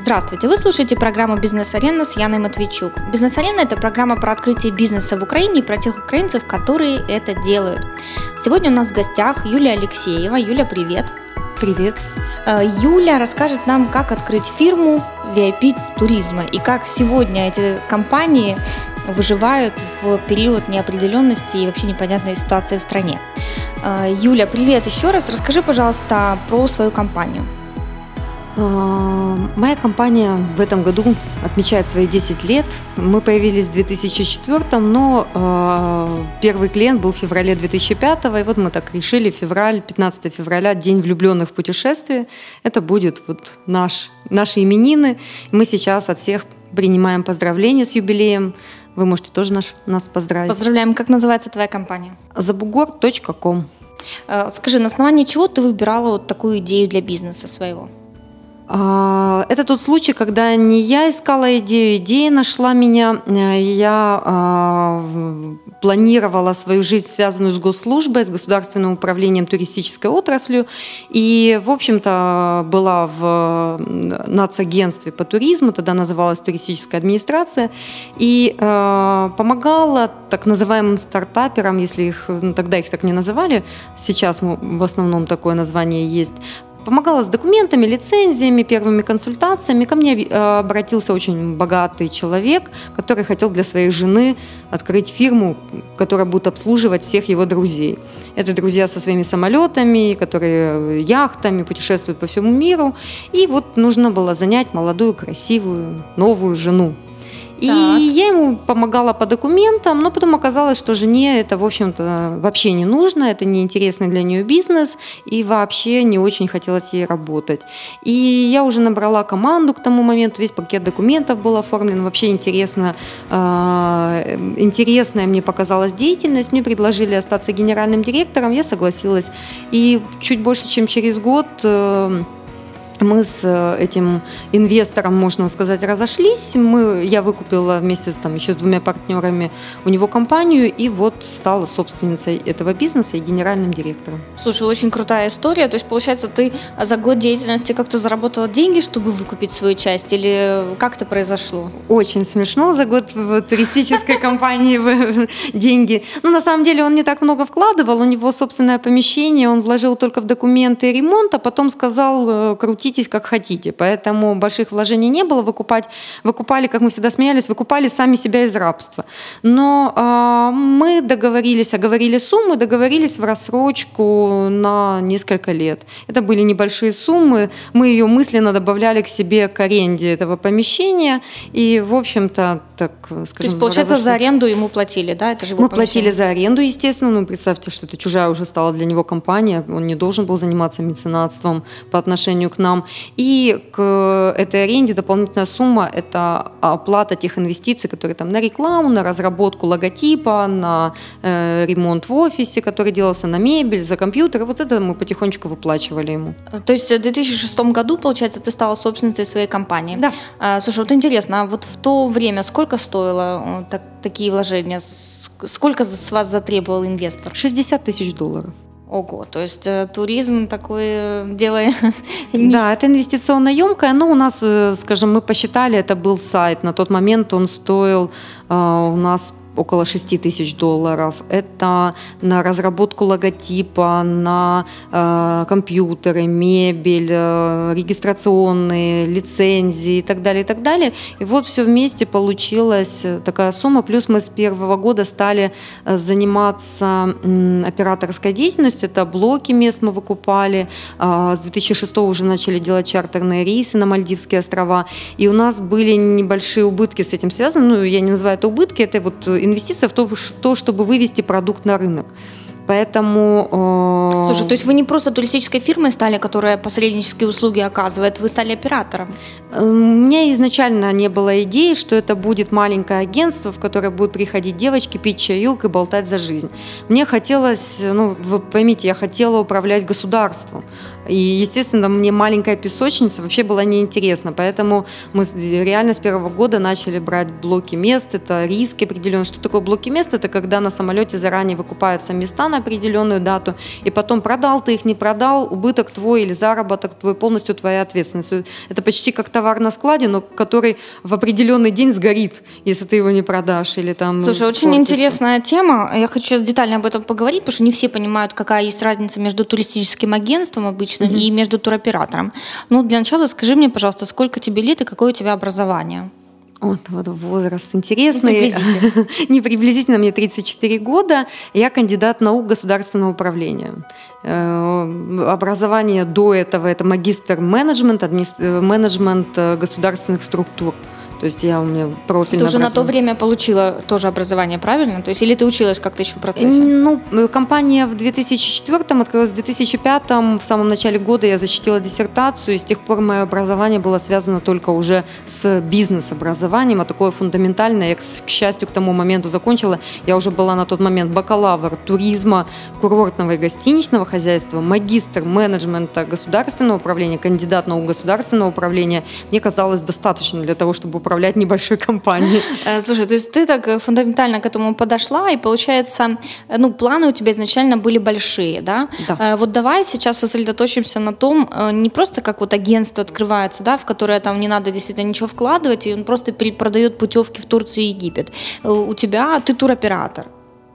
Здравствуйте, вы слушаете программу «Бизнес-арена» с Яной Матвейчук. «Бизнес-арена» – это программа про открытие бизнеса в Украине и про тех украинцев, которые это делают. Сегодня у нас в гостях Юлия Алексеева. Юля, привет. Привет. Э, Юля расскажет нам, как открыть фирму VIP туризма и как сегодня эти компании выживают в период неопределенности и вообще непонятной ситуации в стране. Э, Юля, привет еще раз. Расскажи, пожалуйста, про свою компанию. А, моя компания в этом году отмечает свои 10 лет. Мы появились в 2004, но э, первый клиент был в феврале 2005, и вот мы так решили, февраль, 15 февраля, День влюбленных в путешествии. Это будет вот наш, наши именины. Мы сейчас от всех принимаем поздравления с юбилеем. Вы можете тоже наш, нас поздравить. Поздравляем. Как называется твоя компания? Забугор.ком э, Скажи, на основании чего ты выбирала вот такую идею для бизнеса своего? А, это тот случай, когда не я искала идею, идея нашла меня. Э, я а, планировала свою жизнь, связанную с госслужбой, с государственным управлением туристической отраслью. И, в общем-то, была в нацагентстве по туризму, тогда называлась туристическая администрация, и э, помогала так называемым стартаперам, если их, ну, тогда их так не называли, сейчас в основном такое название есть, Помогала с документами, лицензиями, первыми консультациями. Ко мне э, обратился очень богатый человек, который хотел для своей жены открыть фирму, которая будет обслуживать всех его друзей. Это друзья со своими самолетами, которые яхтами путешествуют по всему миру. И вот нужно было занять молодую, красивую, новую жену. И я ему помогала по документам, но потом оказалось, что жене это, в общем-то, вообще не нужно, это не интересный для нее бизнес, и вообще не очень хотелось ей работать. И я уже набрала команду к тому моменту, весь пакет документов был оформлен, вообще интересно, э, интересная мне показалась деятельность, мне предложили остаться генеральным директором, я согласилась. И чуть больше, чем через год э, мы с э, этим инвестором, можно сказать, разошлись. Мы, я выкупила вместе там, еще с двумя партнерами у него компанию и вот стала собственницей этого бизнеса и генеральным директором. Слушай, очень крутая история. То есть, получается, ты за год деятельности как-то заработала деньги, чтобы выкупить свою часть? Или как это произошло? Очень смешно за год в туристической компании деньги. Ну, на самом деле, он не так много вкладывал. У него собственное помещение, он вложил только в документы ремонт, а потом сказал э, крутить крутитесь как хотите. Поэтому больших вложений не было. Выкупать, выкупали, как мы всегда смеялись, выкупали сами себя из рабства. Но э, мы договорились, оговорили сумму, договорились в рассрочку на несколько лет. Это были небольшие суммы. Мы ее мысленно добавляли к себе к аренде этого помещения. И, в общем-то, так скажем... То есть, получается, разошло. за аренду ему платили, да? Это же Мы платили за аренду, естественно. Ну, представьте, что это чужая уже стала для него компания. Он не должен был заниматься меценатством по отношению к нам. И к этой аренде дополнительная сумма – это оплата тех инвестиций, которые там на рекламу, на разработку логотипа, на э, ремонт в офисе, который делался на мебель, за компьютер. Вот это мы потихонечку выплачивали ему. То есть в 2006 году, получается, ты стала собственницей своей компании. Да. А, слушай, вот интересно, а вот в то время сколько стоило э, так, такие вложения? Сколько с вас затребовал инвестор? 60 тысяч долларов. Ого, то есть э, туризм такое дело. Да, это инвестиционно емкое, но у нас, э, скажем, мы посчитали, это был сайт, на тот момент он стоил э, у нас около 6 тысяч долларов. Это на разработку логотипа, на э, компьютеры, мебель, э, регистрационные, лицензии и так далее, и так далее. И вот все вместе получилась такая сумма. Плюс мы с первого года стали э, заниматься э, операторской деятельностью. Это блоки мест мы выкупали. Э, с 2006 уже начали делать чартерные рейсы на Мальдивские острова. И у нас были небольшие убытки с этим связаны. Ну, я не называю это убытки, это вот инвестиция в то, то чтобы вывести продукт на рынок. Поэтому... Э... Слушай, то есть вы не просто туристической фирмой стали, которая посреднические услуги оказывает, вы стали оператором? Э, у меня изначально не было идеи, что это будет маленькое агентство, в которое будут приходить девочки, пить чаек и болтать за жизнь. Мне хотелось, ну, вы поймите, я хотела управлять государством. И, естественно, мне маленькая песочница вообще была неинтересна, поэтому мы реально с первого года начали брать блоки мест, это риски определенные. Что такое блоки мест? Это когда на самолете заранее выкупаются места на определенную дату, и потом продал ты их, не продал, убыток твой или заработок твой, полностью твоя ответственность. Это почти как товар на складе, но который в определенный день сгорит, если ты его не продашь или там Слушай, очень интересная тема. Я хочу сейчас детально об этом поговорить, потому что не все понимают, какая есть разница между туристическим агентством обычным mm-hmm. и между туроператором. Ну, для начала скажи мне, пожалуйста, сколько тебе лет и какое у тебя образование? Вот, вот возраст интересный. Не приблизительно. Не приблизительно, мне 34 года. Я кандидат наук государственного управления. Э, образование до этого – это магистр менеджмент, э, менеджмент э, государственных структур. То есть я у меня профильное Ты уже на то время получила тоже образование, правильно? То есть или ты училась как-то еще в процессе? Ну, э, компания в 2004 открылась, в 2005 в самом начале года я защитила диссертацию, и с тех пор мое образование было связано только уже с бизнес-образованием, а такое фундаментальное. Я, к счастью, к тому моменту закончила. Я уже была на тот момент бакалавр туризма, курортного и гостиничного хозяйства, магистр менеджмента государственного управления, кандидат наук государственного управления. Мне казалось достаточно для того, чтобы управлять небольшой компанией. Э, слушай, то есть ты так э, фундаментально к этому подошла, и получается, э, ну, планы у тебя изначально были большие, да? Да. Вот давай сейчас сосредоточимся на том, не просто как вот агентство открывается, да, в которое там не надо действительно ничего вкладывать, и он просто продает путевки в Турцию и Египет. У тебя, ты туроператор,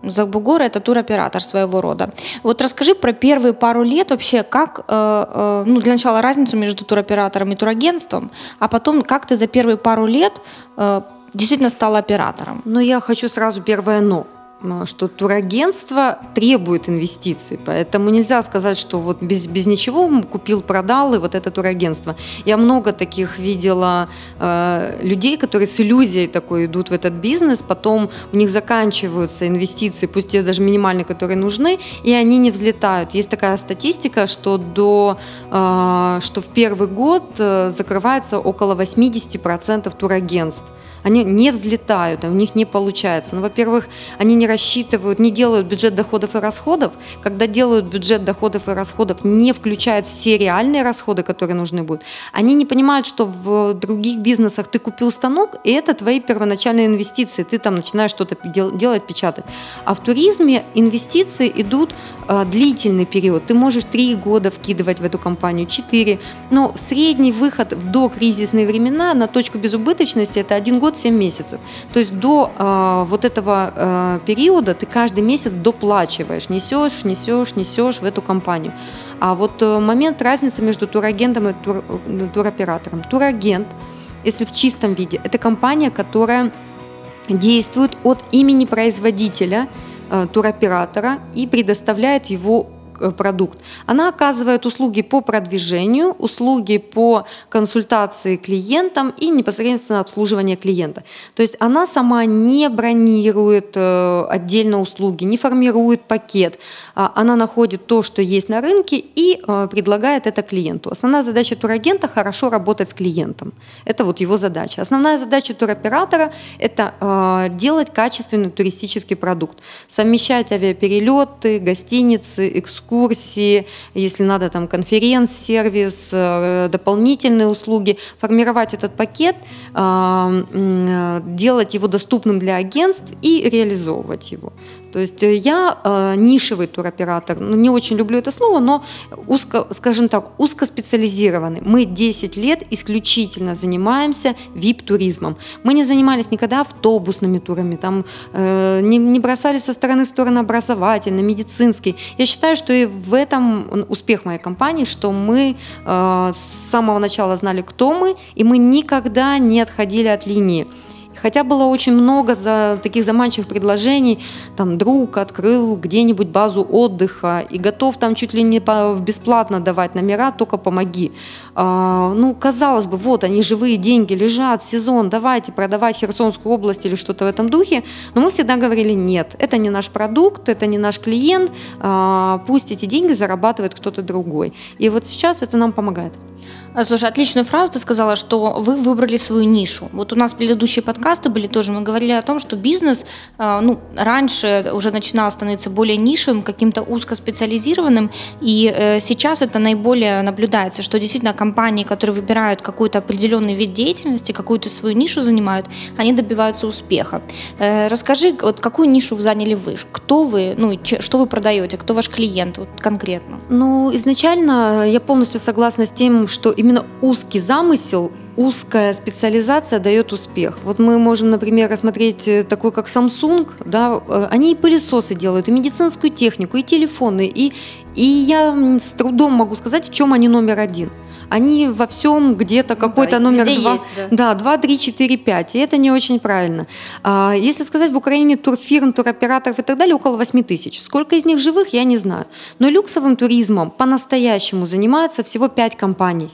Закбугор – это туроператор своего рода. Вот расскажи про первые пару лет вообще, как, э, э, ну, для начала разницу между туроператором и турагентством, а потом как ты за первые пару лет э, действительно стала оператором? Ну, я хочу сразу первое «но». Э, что турагентство требует инвестиций, поэтому нельзя сказать, что вот без, без ничего купил, продал, и вот это турагентство. Я много таких видела э, людей, которые с иллюзией такой идут в этот бизнес, потом у них заканчиваются инвестиции, пусть те даже минимальные, которые нужны, и они не взлетают. Есть такая статистика, что, до, э, что в первый год э, закрывается около 80% турагентств они не взлетают, у них не получается. Ну, во-первых, они не рассчитывают, не делают бюджет доходов и расходов. Когда делают бюджет доходов и расходов, не включают все реальные расходы, которые нужны будут. Они не понимают, что в других бизнесах ты купил станок, и это твои первоначальные инвестиции. Ты там начинаешь что-то делать, печатать. А в туризме инвестиции идут э, длительный период. Ты можешь три года вкидывать в эту компанию, четыре. Но средний выход в докризисные времена на точку безубыточности – это один год 7 месяцев. То есть до э, вот этого э, периода ты каждый месяц доплачиваешь, несешь, несешь, несешь в эту компанию. А вот э, момент разницы между турагентом и тур, э, туроператором. Турагент, если в чистом виде, это компания, которая действует от имени производителя, э, туроператора и предоставляет его продукт. Она оказывает услуги по продвижению, услуги по консультации клиентам и непосредственно обслуживание клиента. То есть она сама не бронирует э, отдельно услуги, не формирует пакет. А она находит то, что есть на рынке и э, предлагает это клиенту. Основная задача турагента – хорошо работать с клиентом. Это вот его задача. Основная задача туроператора – это делать качественный туристический продукт, совмещать авиаперелеты, гостиницы, экскурсии, экскурсии, если надо там конференц-сервис, э, дополнительные услуги, формировать этот пакет, а, э, делать его доступным для агентств и реализовывать его. То есть э, я э, нишевый туроператор, ну, не очень люблю это слово, но узко, скажем так, узкоспециализированный. Мы 10 лет исключительно занимаемся VIP-туризмом. Мы не занимались никогда автобусными турами, там, э, не, не бросали со стороны в сторону образовательный, медицинский. Я считаю, что и в этом успех моей компании, что мы э, с самого начала знали, кто мы, и мы никогда не отходили от линии. Хотя было очень много за, таких заманчивых предложений, там друг открыл где-нибудь базу отдыха и готов там чуть ли не бесплатно давать номера, только помоги. А, ну, казалось бы, вот они живые деньги лежат, сезон, давайте продавать Херсонскую область или что-то в этом духе. Но мы всегда говорили, нет, это не наш продукт, это не наш клиент, а, пусть эти деньги зарабатывает кто-то другой. И вот сейчас это нам помогает. А, слушай, отличную фразу ты сказала, что вы выбрали свою нишу. Вот у нас предыдущие подкасты были тоже, мы говорили о том, что бизнес, а, ну, раньше уже начинал становиться более нишевым, каким-то узкоспециализированным, и э, сейчас это наиболее наблюдается, что действительно компании, которые выбирают какой-то определенный вид деятельности, какую-то свою нишу занимают, они добиваются успеха. Э, расскажи, вот какую нишу вы заняли вы? Кто вы, ну, что вы продаете, кто ваш клиент вот конкретно? Ну, изначально я полностью согласна с тем, что именно узкий замысел узкая специализация дает успех. Вот мы можем, например, рассмотреть э, такой, как Samsung, да, э, они и пылесосы делают, и медицинскую технику, и телефоны, и, и я с трудом могу сказать, в чем они номер один. Они во всем где-то какой-то да, номер два, есть, да. да, 2, 3, 4, 5, и это не очень правильно. А, если сказать, в Украине турфирм, туроператоров и так далее около 8 тысяч. Сколько из них живых, я не знаю. Но люксовым туризмом по-настоящему занимаются всего 5 компаний.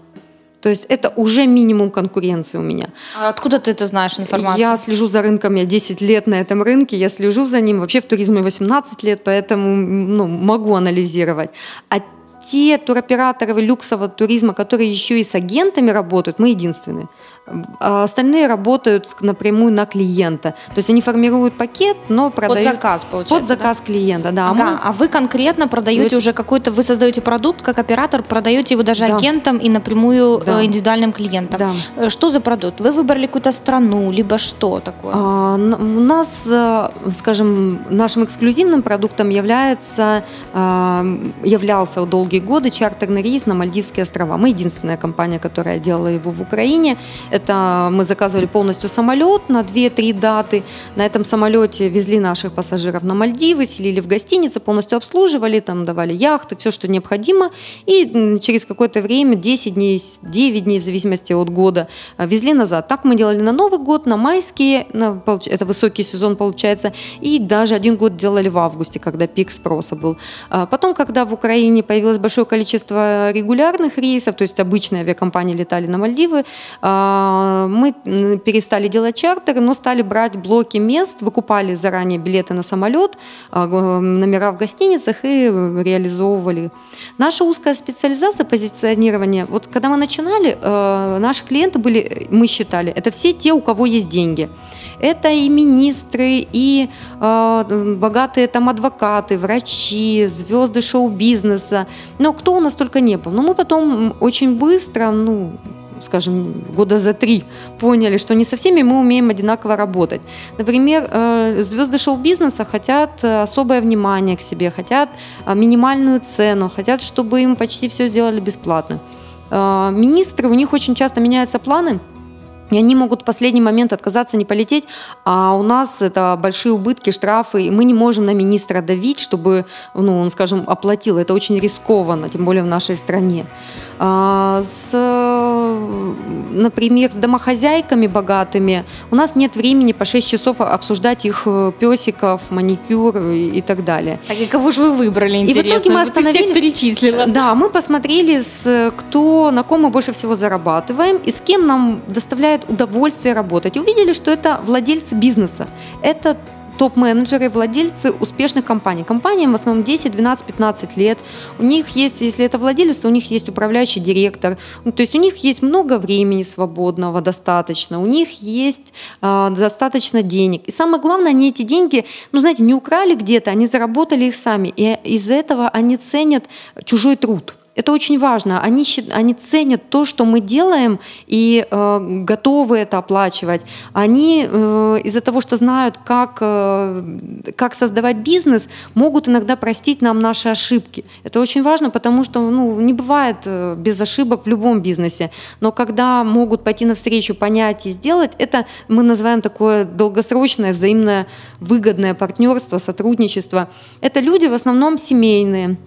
То есть это уже минимум конкуренции у меня. А откуда ты это знаешь информацию? Я слежу за рынком, я 10 лет на этом рынке, я слежу за ним. Вообще в туризме 18 лет, поэтому ну, могу анализировать. А те туроператоры люксового туризма, которые еще и с агентами работают, мы единственные. А остальные работают напрямую на клиента. То есть они формируют пакет, но продают... Под заказ, получается, Под заказ да? клиента, да. А, ага, мы... а вы конкретно продаете это... уже какой-то, вы создаете продукт как оператор, продаете его даже да. агентам и напрямую да. Э, индивидуальным клиентам. Да. Э, что за продукт? Вы выбрали какую-то страну, либо что такое? А, у нас, э, скажем, нашим эксклюзивным продуктом является, являлся долгие годы чартерный рейс на Мальдивские острова. Мы единственная компания, которая делала его в Украине. Это мы заказывали полностью самолет на 2-3 даты. На этом самолете везли наших пассажиров на Мальдивы, селили в гостинице, полностью обслуживали, там давали яхты, все, что необходимо. И через какое-то время, 10 дней, 9 дней, в зависимости от года, э, везли назад. Так мы делали на Новый год, на майские, на, это высокий сезон получается, и даже один год делали в августе, когда пик спроса был. А потом, когда в Украине появилось большое количество регулярных рейсов, то есть обычные авиакомпании летали на Мальдивы, а, а, мы перестали делать чартеры, но стали брать блоки мест, выкупали заранее билеты на самолет, а, номера в гостиницах и реализовывали. Наша узкая специализация позиционирования, вот когда мы начинали, э, наши клиенты были, мы считали, это все те, у кого есть деньги. Это и министры, и э, богатые там адвокаты, врачи, звезды шоу-бизнеса. Но кто у нас только не был. Но мы потом очень быстро, ну, скажем, года за три поняли, что не со всеми мы умеем одинаково работать. Например, э, звезды шоу-бизнеса хотят э, особое внимание к себе, хотят э, минимальную цену, хотят, чтобы им почти все сделали бесплатно. Министры, у них очень часто меняются планы, и они могут в последний момент отказаться, не полететь, а у нас это большие убытки, штрафы, и мы не можем на министра давить, чтобы, ну, он, скажем, оплатил. Это очень рискованно, тем более в нашей стране. А, с, например, с домохозяйками богатыми у нас нет времени по 6 часов обсуждать их э, песиков, маникюр и, и так далее. Так и кого же вы выбрали, интересно? И в итоге мы остановили... Ты всех перечислила. Да, мы посмотрели, с, кто, на ком мы больше всего зарабатываем и с кем нам доставляет удовольствие работать. И увидели, что это владельцы бизнеса. Это топ-менеджеры, владельцы успешных компаний. Компаниям в основном 10, 12, 15 лет. У них есть, если это владелец, у них есть управляющий директор. Ну, то есть у них есть много времени свободного, достаточно. У них есть э, достаточно денег. И самое главное, они эти деньги, ну, знаете, не украли где-то, они заработали их сами. И из-за этого они ценят чужой труд. Это очень важно. Они, они ценят то, что мы делаем, и э, готовы это оплачивать. Они э, из-за того, что знают, как, э, как создавать бизнес, могут иногда простить нам наши ошибки. Это очень важно, потому что ну, не бывает э, без ошибок в любом бизнесе. Но когда могут пойти навстречу, понять и сделать, это мы называем такое долгосрочное, взаимное выгодное партнерство, сотрудничество. Это люди в основном семейные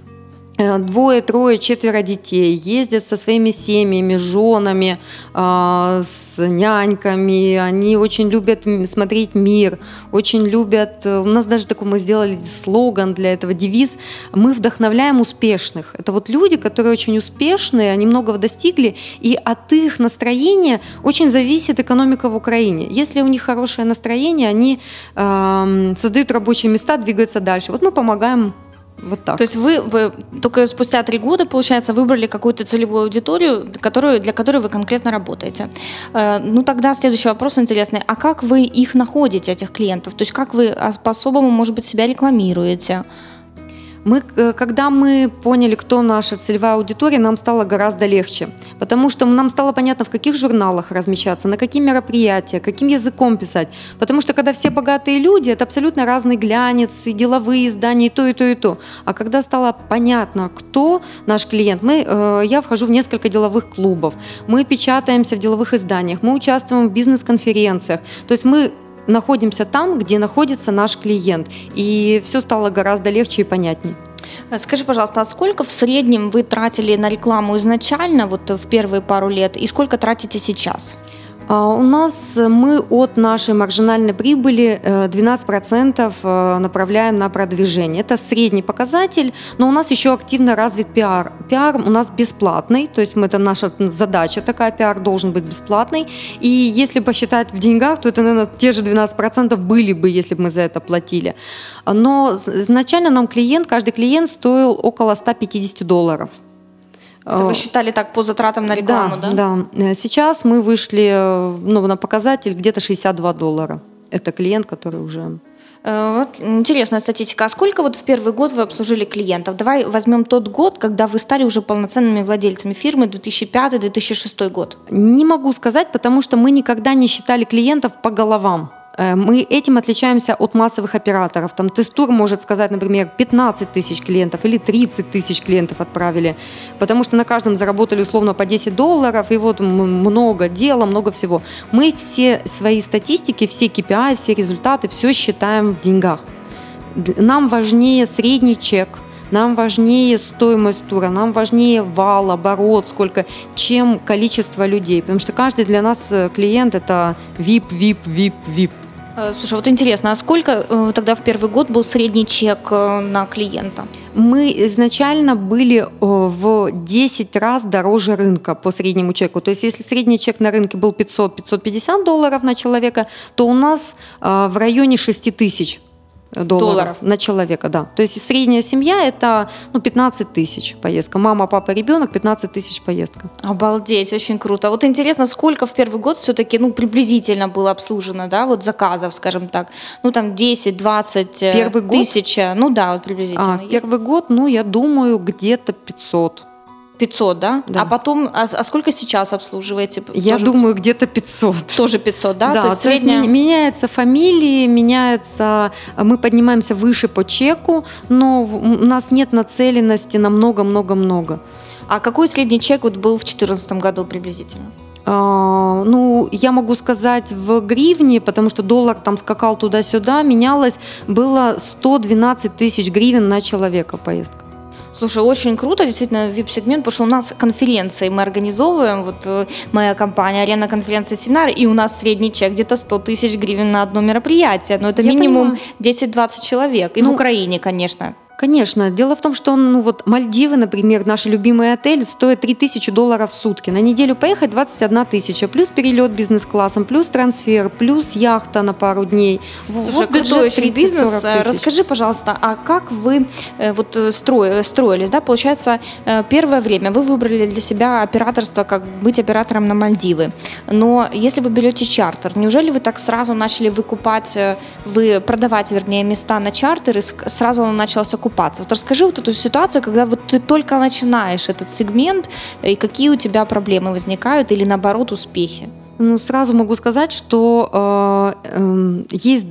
двое, трое, четверо детей, ездят со своими семьями, женами, а, с няньками, они очень любят смотреть мир, очень любят, э, у нас даже такой мы сделали слоган для этого, девиз, мы вдохновляем успешных. Это вот люди, которые очень успешные, они многого достигли, и от их настроения очень зависит экономика в Украине. Если у них хорошее настроение, они э, создают рабочие места, двигаются дальше. Вот мы помогаем Вот так. То есть вы, вы только спустя три года, получается, выбрали какую-то целевую аудиторию, которую, для которой вы конкретно работаете. Э, ну тогда следующий вопрос интересный. А как вы их находите, этих клиентов? То есть как вы по-особому, может быть, себя рекламируете? Мы, э, когда мы поняли, кто наша целевая аудитория, нам стало гораздо легче, потому что нам стало понятно, в каких журналах размещаться, на какие мероприятия, каким языком писать. Потому что когда все богатые люди, это абсолютно разный глянец, и деловые издания, и то, и то, и то. А когда стало понятно, кто наш клиент, мы, э, я вхожу в несколько деловых клубов, мы печатаемся в деловых изданиях, мы участвуем в бизнес-конференциях. То есть мы находимся там, где находится наш клиент. И все стало гораздо легче и понятнее. Скажи, пожалуйста, а сколько в среднем вы тратили на рекламу изначально, вот в первые пару лет, и сколько тратите сейчас? А, у нас э, мы от нашей маржинальной прибыли 12% э, э, направляем на продвижение. Это средний показатель, но у нас еще активно развит пиар. Пиар у нас бесплатный, то есть это наша задача такая, пиар должен быть бесплатный. И если посчитать в деньгах, то это, наверное, те же 12% были бы, если бы мы за это платили. Но изначально нам клиент, каждый клиент стоил около 150 долларов. Это вы считали так по затратам на рекламу, да? Да, да. Сейчас мы вышли ну, на показатель где-то 62 доллара. Это клиент, который уже э, вот интересная статистика. А сколько вот в первый год вы обслужили клиентов? Давай возьмем тот год, когда вы стали уже полноценными владельцами фирмы, 2005-2006 год. Не могу сказать, потому что мы никогда не считали клиентов по головам. Э, мы этим отличаемся от массовых операторов. Там Тестур может сказать, например, 15 тысяч клиентов или 30 тысяч клиентов отправили, потому что на каждом заработали условно по 10 долларов, и вот много дела, много всего. Мы все свои статистики, все KPI, все результаты, все считаем в деньгах. Нам важнее средний чек, нам важнее стоимость тура, нам важнее вал, оборот, сколько, чем количество людей. Потому что каждый для нас э, клиент – это VIP, VIP, VIP, VIP. Э, слушай, вот интересно, а сколько э, тогда в первый год был средний чек э, на клиента? Мы изначально были в 10 раз дороже рынка по среднему чеку. То есть если средний чек на рынке был 500-550 долларов на человека, то у нас в районе 6 тысяч долларов, долларов на человека, да. То есть средняя семья это ну, 15 тысяч поездка. Мама, папа, ребенок 15 тысяч поездка. Обалдеть, очень круто. Вот интересно, сколько в первый год все-таки ну, приблизительно было обслужено, да, вот заказов, скажем так. Ну там 10-20 э, тысяч. Год? Ну да, вот приблизительно. А, первый год, ну я думаю, где-то 500. 500, да? да. А потом, а, а сколько сейчас обслуживаете? Я тоже думаю, где-то 500. Тоже 500, да? Да, то есть, то средняя... есть меняются фамилии, меняется, мы поднимаемся выше по чеку, но у нас нет нацеленности на много-много-много. А какой средний чек вот был в 2014 году приблизительно? А, ну, я могу сказать в гривне, потому что доллар там скакал туда-сюда, менялось, было 112 тысяч гривен на человека поездка. Слушай, очень круто, действительно, VIP-сегмент, потому что у нас конференции мы организовываем, вот э, моя компания «Арена конференции семинар», и у нас средний чек где-то 100 тысяч гривен на одно мероприятие, но это Я минимум 10-20 человек, и ну, в Украине, конечно. Конечно. Дело в том, что ну, вот Мальдивы, например, наш любимый отель, стоит 3000 долларов в сутки. На неделю поехать 21 тысяча, плюс перелет бизнес-классом, плюс трансфер, плюс яхта на пару дней. Слушай, вот крутой очень бизнес. Тысяч. Расскажи, пожалуйста, а как вы э, вот э, строили, строились? Да? Получается, э, первое время вы выбрали для себя операторство, как быть оператором на Мальдивы. Но если вы берете чартер, неужели вы так сразу начали выкупать, вы продавать, вернее, места на чартер, и сразу он начался окупаться. Вот расскажи вот эту ситуацию, когда вот ты только начинаешь этот сегмент, и какие у тебя проблемы возникают или наоборот успехи? Ну, сразу могу сказать, что э, э, есть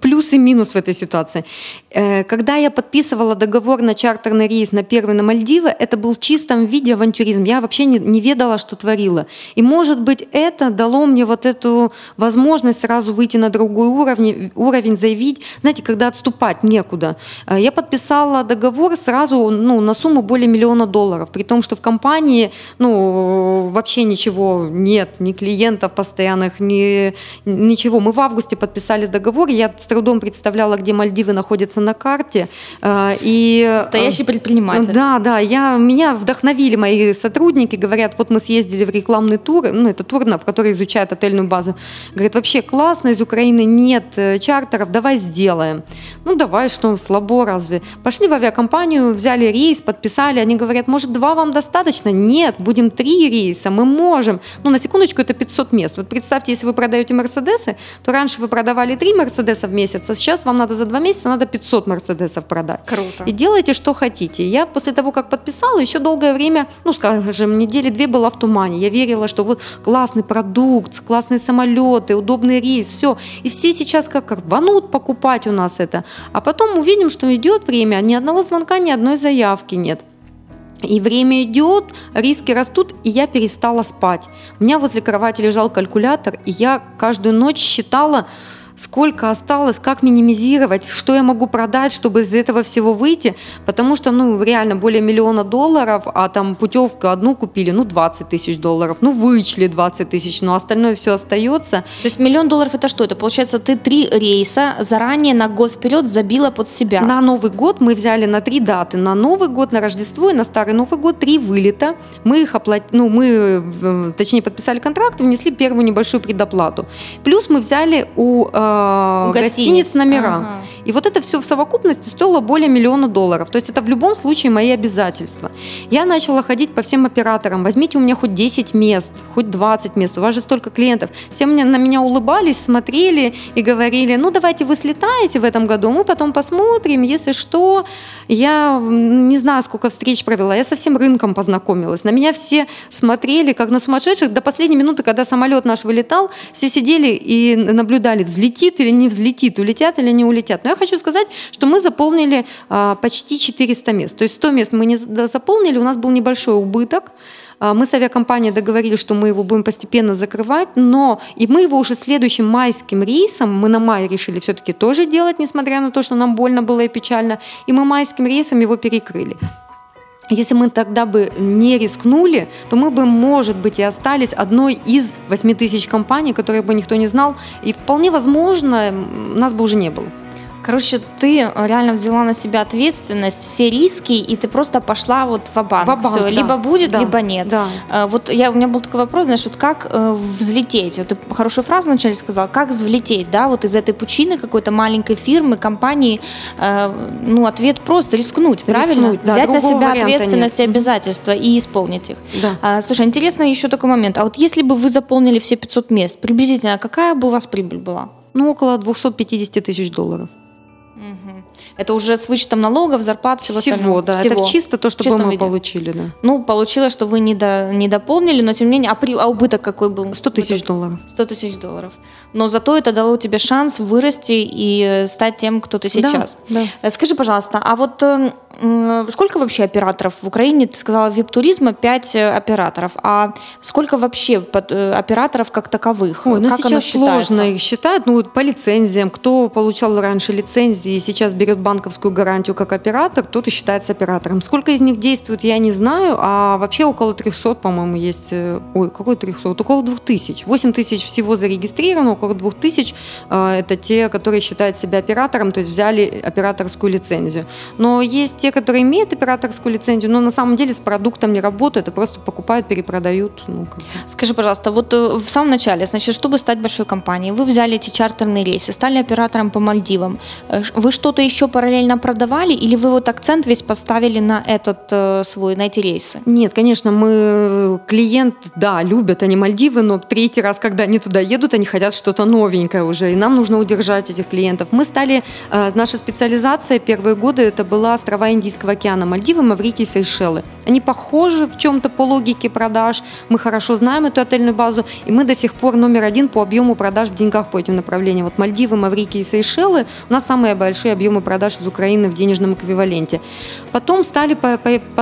плюс и минус в этой ситуации. Э, когда я подписывала договор на чартерный рейс на первый на Мальдивы, это был в чистом виде авантюризм. Я вообще не, не ведала, что творила. И, может быть, это дало мне вот эту возможность сразу выйти на другой уровень, уровень заявить, знаете, когда отступать некуда. Э, я подписала договор сразу ну, на сумму более миллиона долларов, при том, что в компании ну, вообще ничего нет, ни клиентов, клиентов постоянных, ни, ничего. Мы в августе подписали договор, я с трудом представляла, где Мальдивы находятся на карте. Э, и, Настоящий предприниматель. Да, да, я, меня вдохновили мои сотрудники, говорят, вот мы съездили в рекламный тур, ну это тур, в который изучают отельную базу. Говорят, вообще классно, из Украины нет э, чартеров, давай сделаем. Ну давай, что, слабо разве? Пошли в авиакомпанию, взяли рейс, подписали, они говорят, может два вам достаточно? Нет, будем три рейса, мы можем. Ну на секундочку это 500 мест. Вот представьте, если вы продаете Мерседесы, то раньше вы продавали три Мерседеса в месяц, а сейчас вам надо за два месяца надо 500 Мерседесов продать. Круто. И делайте, что хотите. Я после того, как подписала, еще долгое время, ну скажем, недели две была в тумане. Я верила, что вот классный продукт, классные самолеты, удобный рейс, все. И все сейчас как рванут покупать у нас это. А потом увидим, что идет время, ни одного звонка, ни одной заявки нет. И время идет, риски растут, и я перестала спать. У меня возле кровати лежал калькулятор, и я каждую ночь считала, сколько осталось, как минимизировать, что я могу продать, чтобы из этого всего выйти, потому что, ну, реально более миллиона долларов, а там путевку одну купили, ну, 20 тысяч долларов, ну, вычли 20 тысяч, но остальное все остается. То есть миллион долларов это что? Это получается, ты три рейса заранее на год вперед забила под себя? На Новый год мы взяли на три даты, на Новый год, на Рождество и на Старый Новый год три вылета. Мы их оплатили, ну, мы, э, точнее, подписали контракт, внесли первую небольшую предоплату. Плюс мы взяли у э, у гостиниц, номера. Ага. И вот это все в совокупности стоило более миллиона долларов. То есть это в любом случае мои обязательства. Я начала ходить по всем операторам. Возьмите у меня хоть 10 мест, хоть 20 мест. У вас же столько клиентов. Все мне, на меня улыбались, смотрели и говорили, ну давайте вы слетаете в этом году, мы потом посмотрим, если что. Я не знаю, сколько встреч провела. Я со всем рынком познакомилась. На меня все смотрели, как на сумасшедших. До последней минуты, когда самолет наш вылетал, все сидели и наблюдали, взлетит или не взлетит, улетят или не улетят. Но я хочу сказать, что мы заполнили а, почти 400 мест. То есть 100 мест мы не заполнили, у нас был небольшой убыток. А, мы с авиакомпанией договорились, что мы его будем постепенно закрывать, но и мы его уже следующим майским рейсом, мы на май решили все-таки тоже делать, несмотря на то, что нам больно было и печально, и мы майским рейсом его перекрыли. Если мы тогда бы не рискнули, то мы бы, может быть, и остались одной из 8 тысяч компаний, которые бы никто не знал, и вполне возможно, нас бы уже не было. Короче, ты реально взяла на себя ответственность, все риски, и ты просто пошла вот в банк. Все, да. либо будет, да. либо нет. Да. А, вот я, у меня был такой вопрос, знаешь, вот как э, взлететь? Вот ты хорошую фразу вначале сказал, как взлететь, да, вот из этой пучины какой-то маленькой фирмы, компании, э, ну, ответ просто рискнуть, правильно? Рискнуть, да, Взять на себя ответственность нет. и обязательства и исполнить их. Да. А, слушай, интересно еще такой момент. А вот если бы вы заполнили все 500 мест, приблизительно какая бы у вас прибыль была? Ну, около 250 тысяч долларов. Это уже с вычетом налогов, зарплат, всего, всего остального. да. Всего. Это чисто то, что мы виде. получили, да. Ну, получилось, что вы не, до, не дополнили, но тем не менее, а, при, а убыток какой был? 100 тысяч долларов. 100 тысяч долларов. Но зато это дало тебе шанс вырасти и стать тем, кто ты сейчас. Да, да. Э, скажи, пожалуйста, а вот э, сколько вообще операторов в Украине? Ты сказала, вип-туризма 5 э, операторов. А сколько вообще операторов как таковых? Ой, ну как сейчас сложно их считать. Ну, по лицензиям. Кто получал раньше лицензии и сейчас берет банковскую гарантию как оператор, тот и считается оператором. Сколько из них действует, я не знаю, а вообще около 300, по-моему, есть. Э, ой, какой 300? Около 2000. 8 тысяч всего зарегистрировано, около 2000 э, это те, которые считают себя оператором, то есть взяли операторскую лицензию. Но есть те, которые имеют операторскую лицензию, но на самом деле с продуктом не работают, а просто покупают, перепродают. Ну, как Скажи, пожалуйста, вот э, в самом начале, значит, чтобы стать большой компанией, вы взяли эти чартерные рейсы, стали оператором по Мальдивам. Вы что-то еще параллельно продавали, или вы вот акцент весь поставили на этот э, свой, на эти рейсы? Нет, конечно, мы клиент, да, любят они Мальдивы, но третий раз, когда они туда едут, они хотят что-то новенькое уже, и нам нужно удержать этих клиентов. Мы стали, э, наша специализация первые годы это была острова Индийского океана, Мальдивы, Маврикий, Сейшелы. Они похожи в чем-то по логике продаж, мы хорошо знаем эту отельную базу, и мы до сих пор номер один по объему продаж в деньгах по этим направлениям. Вот Мальдивы, Маврикий и Сейшелы у нас самые большие объемы продаж из Украины в денежном эквиваленте. Потом стали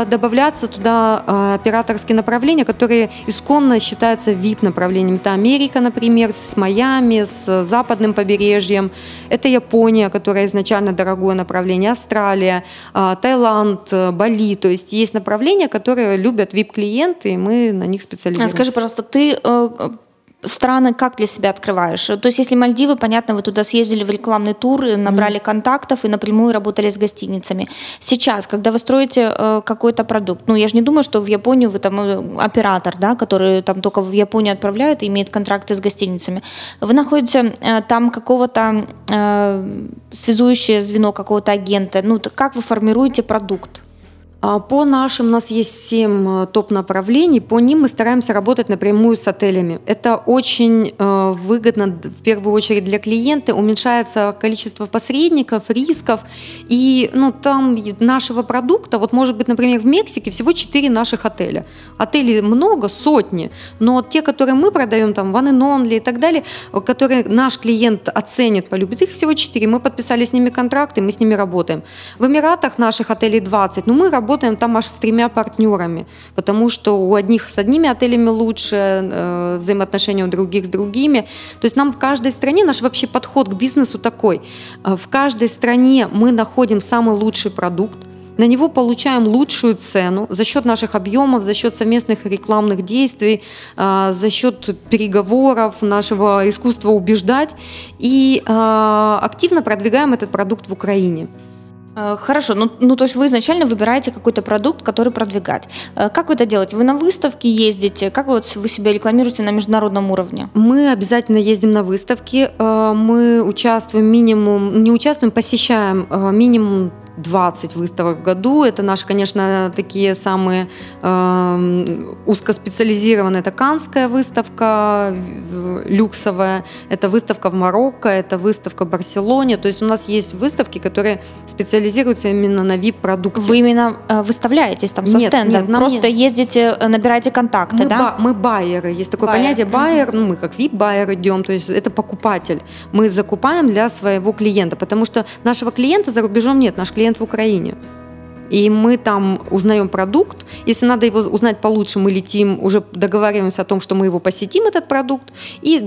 добавляться туда а, операторские направления, которые исконно считаются VIP-направлениями. Это Америка, например, с Майами, с западным побережьем. Это Япония, которая изначально дорогое направление, Австралия, а, Таиланд, Бали. То есть есть направления, которые любят VIP-клиенты, и мы на них специализируемся. Скажи, пожалуйста, ты э, страны как для себя открываешь? То есть, если Мальдивы, понятно, вы туда съездили в рекламный тур, набрали mm-hmm. контактов и напрямую работали с гостиницами. Сейчас, когда вы строите э, какой-то продукт, ну, я же не думаю, что в Японию вы там э, оператор, да, который там только в Японию отправляют и имеет контракты с гостиницами. Вы находите э, там какого-то э, связующее звено какого-то агента. Ну, как вы формируете продукт? А, по нашим, у нас есть 7 э, топ-направлений, по ним мы стараемся работать напрямую с отелями. Это очень э, выгодно, в первую очередь, для клиента, уменьшается количество посредников, рисков, и ну, там нашего продукта, вот может быть, например, в Мексике всего 4 наших отеля. Отелей много, сотни, но те, которые мы продаем, там, One and Only и так далее, которые наш клиент оценит, полюбит, их всего 4, мы подписали с ними контракты, мы с ними работаем. В Эмиратах наших отелей 20, но мы работаем работаем там аж с тремя партнерами, потому что у одних с одними отелями лучше, э, взаимоотношения у других с другими. То есть нам в каждой стране, наш вообще подход к бизнесу такой. Э, в каждой стране мы находим самый лучший продукт, на него получаем лучшую цену за счет наших объемов, за счет совместных рекламных действий, э, за счет переговоров, нашего искусства убеждать и активно продвигаем этот продукт в Украине. Э, хорошо, ну, ну то есть вы изначально выбираете какой-то продукт, который продвигать. Э, как вы это делаете? Вы на выставки ездите? Как вот вы себя рекламируете на международном уровне? Мы обязательно ездим на выставки. Э, мы участвуем минимум, не участвуем, посещаем минимум 20 выставок в году. Это наши, конечно, такие самые э, узкоспециализированные. Это Канская выставка, люксовая, это выставка в Марокко, это выставка в Барселоне. То есть у нас есть выставки, которые специализируются именно на VIP-продукте. Вы именно э, выставляетесь там со нет, стендом? Нет, Просто нет. ездите, э, набираете контакты, мы да? Ба- мы байеры. Есть такое байер. понятие байер, ну мы как VIP-байер идем, то есть это покупатель. Мы закупаем для своего клиента, потому что нашего клиента за рубежом нет. Наш клиент клиент в Украине. И мы там узнаем продукт. Если надо его узнать получше, мы летим, уже договариваемся о том, что мы его посетим, этот продукт, и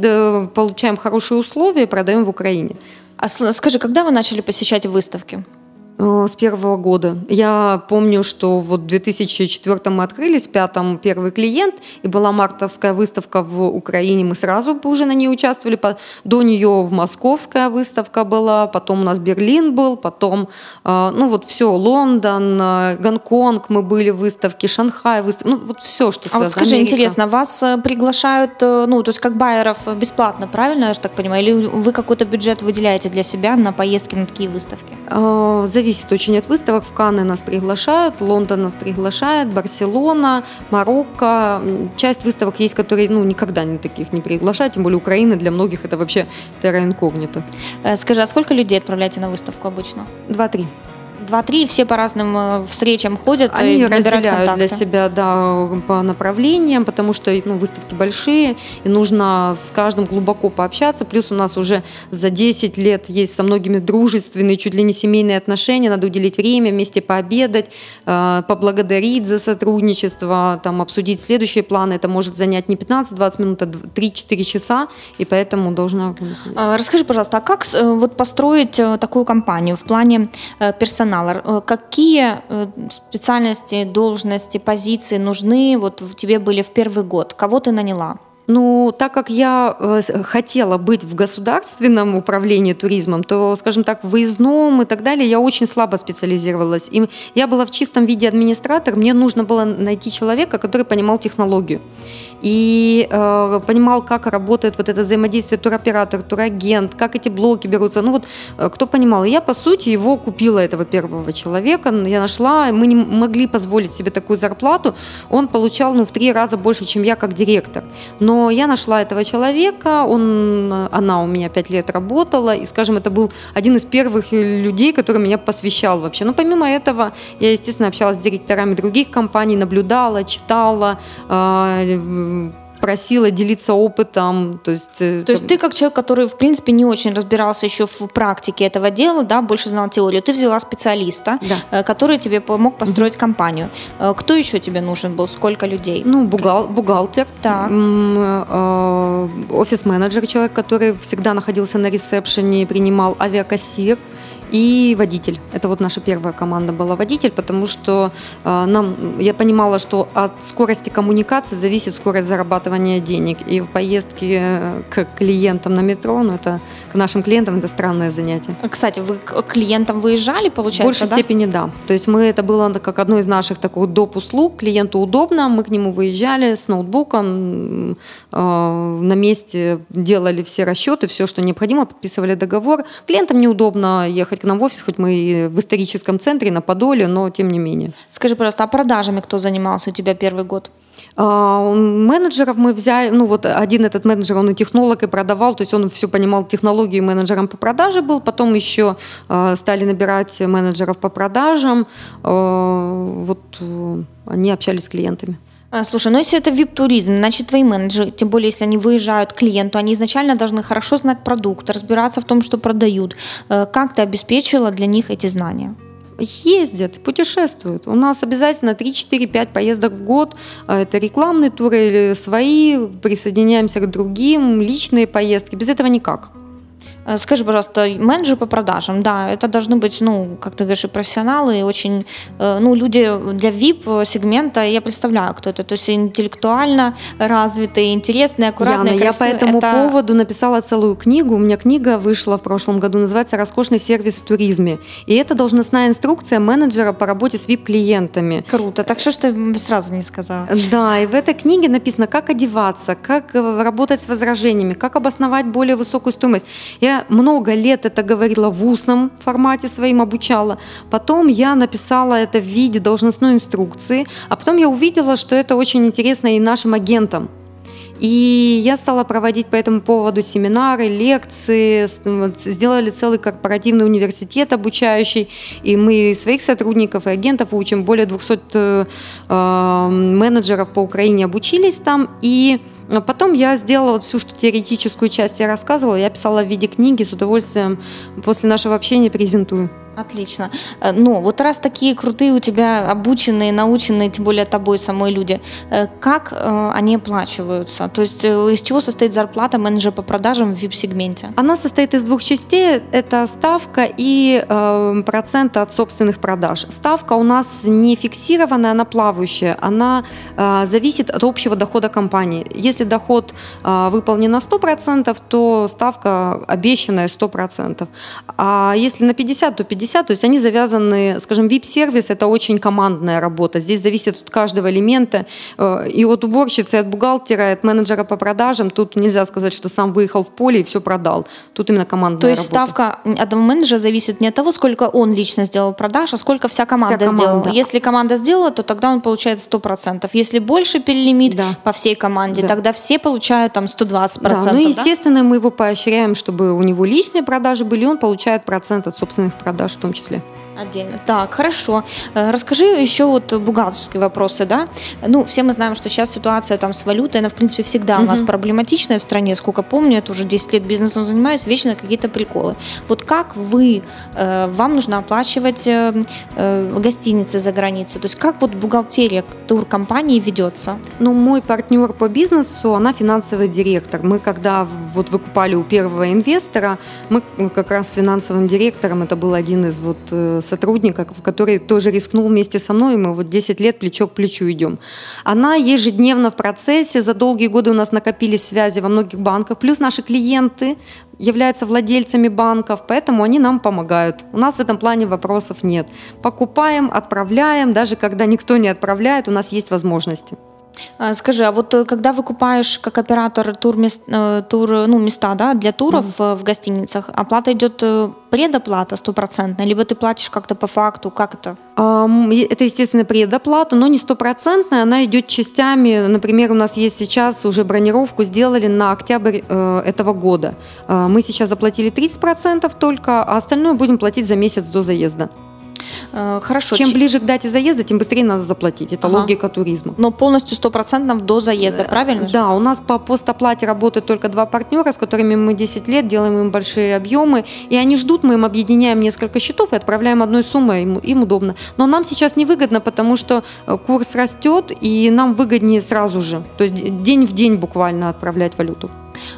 получаем хорошие условия, продаем в Украине. А скажи, когда вы начали посещать выставки? Э, с первого года. Я помню, что вот в 2004 мы открылись, в пятом первый клиент, и была мартовская выставка в Украине, мы сразу уже на ней участвовали. До нее в московская выставка была, потом у нас Берлин был, потом, э, ну вот все, Лондон, э, Гонконг мы были в выставке, Шанхай выставка, ну вот все, что связано. А вот скажи, Америка. интересно, вас приглашают, ну то есть как байеров бесплатно, правильно я же так понимаю, или вы какой-то бюджет выделяете для себя на поездки на такие выставки? Зависит зависит очень от выставок. В Канны нас приглашают, Лондон нас приглашает, Барселона, Марокко. Часть выставок есть, которые ну, никогда не таких не приглашают, тем более Украина для многих это вообще терра инкогнито. Э, скажи, а сколько людей отправляете на выставку обычно? Два-три два-три, все по разным э, встречам ходят. Они и разделяют контакты. для себя да, по направлениям, потому что ну, выставки большие, и нужно с каждым глубоко пообщаться. Плюс у нас уже за 10 лет есть со многими дружественные, чуть ли не семейные отношения, надо уделить время, вместе пообедать, э, поблагодарить за сотрудничество, там, обсудить следующие планы. Это может занять не 15-20 минут, а 3-4 часа, и поэтому должна... А, расскажи, пожалуйста, а как э, вот построить такую компанию в плане персонала? Персонала. Э, какие э, специальности, должности, позиции нужны вот тебе были в первый год? Кого ты наняла? Ну, так как я э, хотела быть в государственном управлении туризмом, то, скажем так, выездном и так далее я очень слабо специализировалась. И я была в чистом виде администратор, мне нужно было найти человека, который понимал технологию и э, понимал, как работает вот это взаимодействие туроператор, турагент, как эти блоки берутся. Ну вот э, кто понимал. Я, по сути, его купила, этого первого человека. Я нашла, мы не могли позволить себе такую зарплату. Он получал ну, в три раза больше, чем я как директор. Но я нашла этого человека, он, она у меня пять лет работала, и, скажем, это был один из первых людей, который меня посвящал вообще. Но помимо этого, я, естественно, общалась с директорами других компаний, наблюдала, читала, э, просила делиться опытом. То есть, э, то есть ты как человек, который, в принципе, не очень разбирался еще в практике этого дела, да, больше знал теорию, ты взяла специалиста, да. Э, который тебе помог построить угу. компанию. Э, кто еще тебе нужен был? Сколько людей? Ну, бухгал, бухгалтер, так. офис-менеджер, человек, который всегда находился на ресепшене, принимал авиакассир, и водитель. Это вот наша первая команда была водитель, потому что э, нам, я понимала, что от скорости коммуникации зависит скорость зарабатывания денег. И в поездке к клиентам на метро, ну это к нашим клиентам это странное занятие. Кстати, вы к клиентам выезжали, получается, В большей да? степени да. То есть мы это было как одно из наших таких доп. услуг. Клиенту удобно, мы к нему выезжали с ноутбуком, э, на месте делали все расчеты, все, что необходимо, подписывали договор. Клиентам неудобно ехать к нам в офис, хоть мы и в историческом центре, на Подоле, но тем не менее. Скажи, пожалуйста, а продажами кто занимался у тебя первый год? А, менеджеров мы взяли, ну вот один этот менеджер, он и технолог, и продавал, то есть он все понимал технологии, менеджером по продаже был, потом еще э, стали набирать менеджеров по продажам, э, вот э, они общались с клиентами. А, слушай, ну если это вип-туризм, значит твои менеджеры, тем более если они выезжают к клиенту, они изначально должны хорошо знать продукт, разбираться в том, что продают. Э, как ты обеспечила для них эти знания? ездят, путешествуют. У нас обязательно 3-4-5 поездок в год. А это рекламные туры или свои, присоединяемся к другим, личные поездки. Без этого никак. Э, скажи, пожалуйста, менеджер по продажам, да, это должны быть, ну, как ты говоришь, и профессионалы, и очень, э, ну, люди для VIP-сегмента, я представляю, кто это, то есть интеллектуально развитые, интересные, аккуратные, Яна, я по этому это... поводу написала целую книгу, у меня книга вышла в прошлом году, называется «Роскошный сервис в туризме», и это должностная инструкция менеджера по работе с VIP-клиентами. Круто, так что ж ты сразу не сказала? Да, и в этой книге написано, как одеваться, как э, работать с возражениями, как обосновать более высокую стоимость. Я много лет это говорила в устном формате своим, обучала. Потом я написала это в виде должностной инструкции, а потом я увидела, что это очень интересно и нашим агентам. И я стала проводить по этому поводу семинары, лекции, сделали целый корпоративный университет обучающий, и мы своих сотрудников и агентов учим, более 200 э, э, менеджеров по Украине обучились там, и потом я сделала всю что теоретическую часть я рассказывала, я писала в виде книги, с удовольствием после нашего общения презентую. Отлично. Э, ну, вот раз такие крутые у тебя обученные, наученные, тем более тобой самой люди, э, как э, они оплачиваются? То есть из чего состоит зарплата менеджера по продажам в VIP-сегменте? Она состоит из двух частей. Это ставка и э, процент от собственных продаж. Ставка у нас не фиксированная, она плавающая. Она э, зависит от общего дохода компании. Если доход э, выполнен на 100%, то ставка обещанная 100%. А если на 50, то 50 50, то есть они завязаны, скажем, VIP-сервис – это очень командная работа. Здесь зависит от каждого элемента, э, и от уборщицы, и от бухгалтера, и от менеджера по продажам. Тут нельзя сказать, что сам выехал в поле и все продал. Тут именно командная То есть работа. ставка одного менеджера зависит не от того, сколько он лично сделал продаж, а сколько вся команда, вся команда. сделала. Если команда сделала, то тогда он получает 100%. Если больше перелимит да. по всей команде, да. тогда все получают там 120%. Да, ну естественно, да? мы его поощряем, чтобы у него личные продажи были, он получает процент от собственных продаж в том числе. Отдельно. Так, хорошо. Э, расскажи еще вот бухгалтерские вопросы, да? Ну, все мы знаем, что сейчас ситуация там с валютой, она, в принципе, всегда угу. у нас проблематичная в стране. Сколько помню, я уже 10 лет бизнесом занимаюсь, вечно какие-то приколы. Вот как вы, э, вам нужно оплачивать э, гостиницы за границу? То есть как вот бухгалтерия туркомпании ведется? Ну, мой партнер по бизнесу, она финансовый директор. Мы когда вот выкупали у первого инвестора, мы как раз с финансовым директором, это был один из вот сотрудника, который тоже рискнул вместе со мной, и мы вот 10 лет плечо к плечу идем. Она ежедневно в процессе, за долгие годы у нас накопились связи во многих банках, плюс наши клиенты являются владельцами банков, поэтому они нам помогают. У нас в этом плане вопросов нет. Покупаем, отправляем, даже когда никто не отправляет, у нас есть возможности. А, скажи, а вот э, когда выкупаешь как оператор тур, мест, э, тур ну, места да, для туров mm-hmm. в гостиницах, оплата идет предоплата стопроцентная, либо ты платишь как-то по факту, как это? Это, естественно, предоплата, но не стопроцентная, она идет частями. Например, у нас есть сейчас уже бронировку сделали на октябрь этого года. Мы сейчас заплатили 30% только, а остальное будем платить за месяц до заезда. Э, хорошо. Чем ближе к дате заезда, тем быстрее надо заплатить. Это ага. логика туризма. Но полностью стопроцентно до заезда, правильно? Да, у нас по постоплате работают только два партнера, с которыми мы 10 лет делаем им большие объемы, и они ждут, мы им объединяем несколько счетов и отправляем одной суммой, им, им удобно. Но нам сейчас невыгодно, потому что э, курс растет, и нам выгоднее сразу же, то есть день в день буквально отправлять валюту.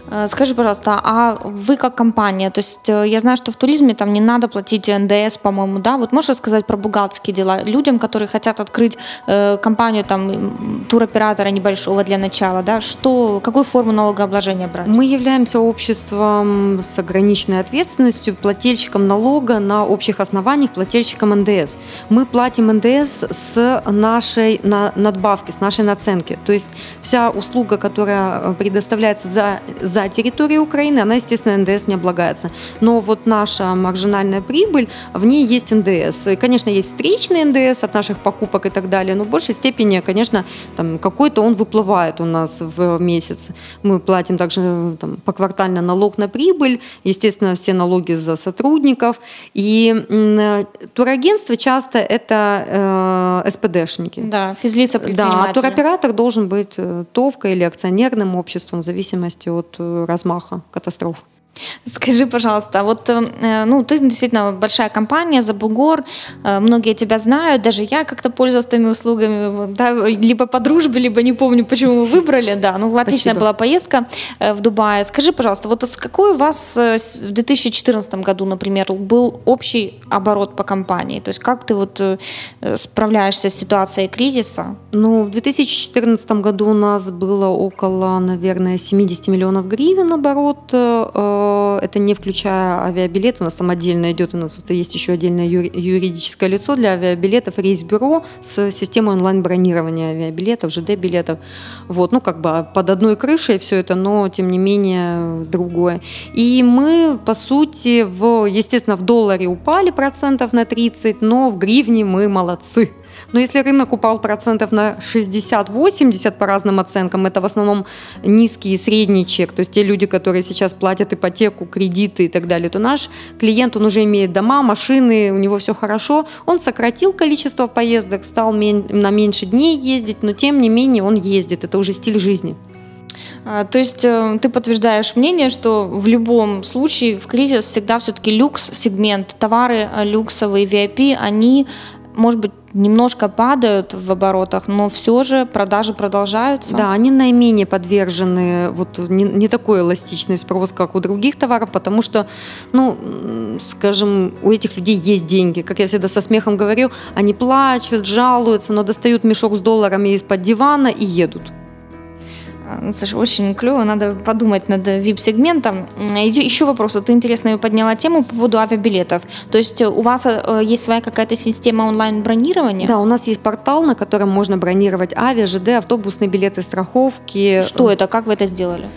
Э, скажи, пожалуйста, а вы как компания, то есть э, я знаю, что в туризме там не надо платить НДС, по-моему, да? Вот можешь сказать про бухгалтерские дела? Людям, которые хотят открыть э, компанию там туроператора небольшого для начала, да, что, какую форму налогообложения брать? Мы являемся обществом с ограниченной ответственностью, плательщиком налога на общих основаниях, плательщиком НДС. Мы платим НДС с нашей на, надбавки, с нашей наценки. То есть вся услуга, которая предоставляется за, за территорией Украины, она, естественно, НДС не облагается. Но вот наша маржинальная прибыль, в ней есть НДС. И, конечно, есть встречный НДС от наших покупок и так далее, но в большей степени, конечно, там какой-то он выплывает у нас в месяц. Мы платим также там, поквартально налог на прибыль, естественно, все налоги за сотрудников. И турагентство часто это э, СПДшники. Да, физлица Да, а туроператор должен быть э, ТОВКой или акционерным обществом в зависимости от э, размаха катастроф. Скажи, пожалуйста, вот э, ну, ты действительно большая компания, Забугор, э, многие тебя знают, даже я как-то пользовалась твоими услугами, да, либо по дружбе, либо не помню, почему мы выбрали, да, ну, отличная Спасибо. была поездка э, в Дубае. Скажи, пожалуйста, вот с какой у вас в 2014 году, например, был общий оборот по компании? То есть как ты вот справляешься с ситуацией кризиса? Ну, в 2014 году у нас было около, наверное, 70 миллионов гривен оборот, это не включая авиабилет, у нас там отдельно идет, у нас просто есть еще отдельное юридическое лицо для авиабилетов, рейс-бюро с системой онлайн-бронирования авиабилетов, ЖД-билетов. Вот, ну, как бы под одной крышей все это, но, тем не менее, другое. И мы, по сути, в, естественно, в долларе упали процентов на 30, но в гривне мы молодцы. Но если рынок упал процентов на 60-80 по разным оценкам, это в основном низкий и средний чек, то есть те люди, которые сейчас платят ипотеку, кредиты и так далее, то наш клиент, он уже имеет дома, машины, у него все хорошо, он сократил количество поездок, стал на меньше дней ездить, но тем не менее он ездит, это уже стиль жизни. А, то есть э, ты подтверждаешь мнение, что в любом случае в кризис всегда все-таки люкс сегмент, товары э, люксовые, VIP, они, может быть, немножко падают в оборотах, но все же продажи продолжаются. Да, они наименее подвержены вот не, не такой эластичный спрос, как у других товаров, потому что, ну, скажем, у этих людей есть деньги. Как я всегда со смехом говорю, они плачут, жалуются, но достают мешок с долларами из-под дивана и едут. Слушай, очень клево, надо подумать над VIP-сегментом. Еще вопрос, ты интересно подняла тему по поводу авиабилетов. То есть у вас э, есть своя какая-то система онлайн-бронирования? Да, у нас есть портал, на котором можно бронировать авиа, ЖД, автобусные билеты, страховки. Что это, как вы это сделали?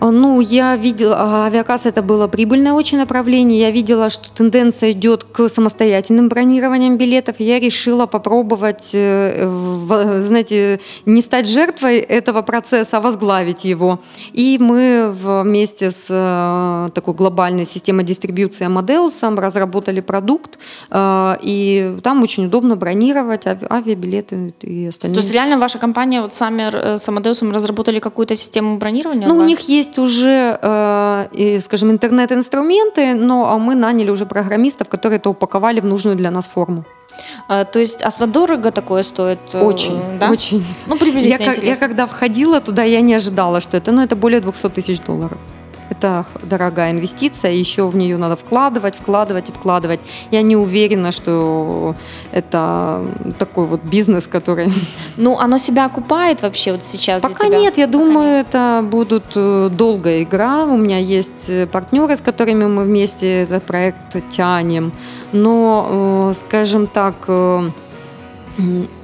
А, ну, я видела, а, авиакасса это было прибыльное очень направление. Я видела, что тенденция идет к самостоятельным бронированиям билетов. Я решила попробовать, э, знаете, не стать жертвой этого процесса, а возглавить его. И мы вместе с э, такой глобальной системой дистрибьюции Amadeus разработали продукт, э, и там очень удобно бронировать авиабилеты и остальные. То есть реально ваша компания вот сами с Amadeus разработали какую-то систему бронирования? Ну, у них есть есть уже, э, скажем, интернет-инструменты, но мы наняли уже программистов, которые это упаковали в нужную для нас форму. А, то есть, а дорого такое стоит? Э, очень, да? очень. Ну, приблизительно я, я когда входила туда, я не ожидала, что это, ну, это более 200 тысяч долларов. Это дорогая инвестиция, еще в нее надо вкладывать, вкладывать и вкладывать. Я не уверена, что это такой вот бизнес, который... Ну, оно себя окупает вообще вот сейчас Пока нет, я Пока думаю, нет. это будут э, долгая игра. У меня есть э, партнеры, с которыми мы вместе этот проект тянем. Но, э, скажем так,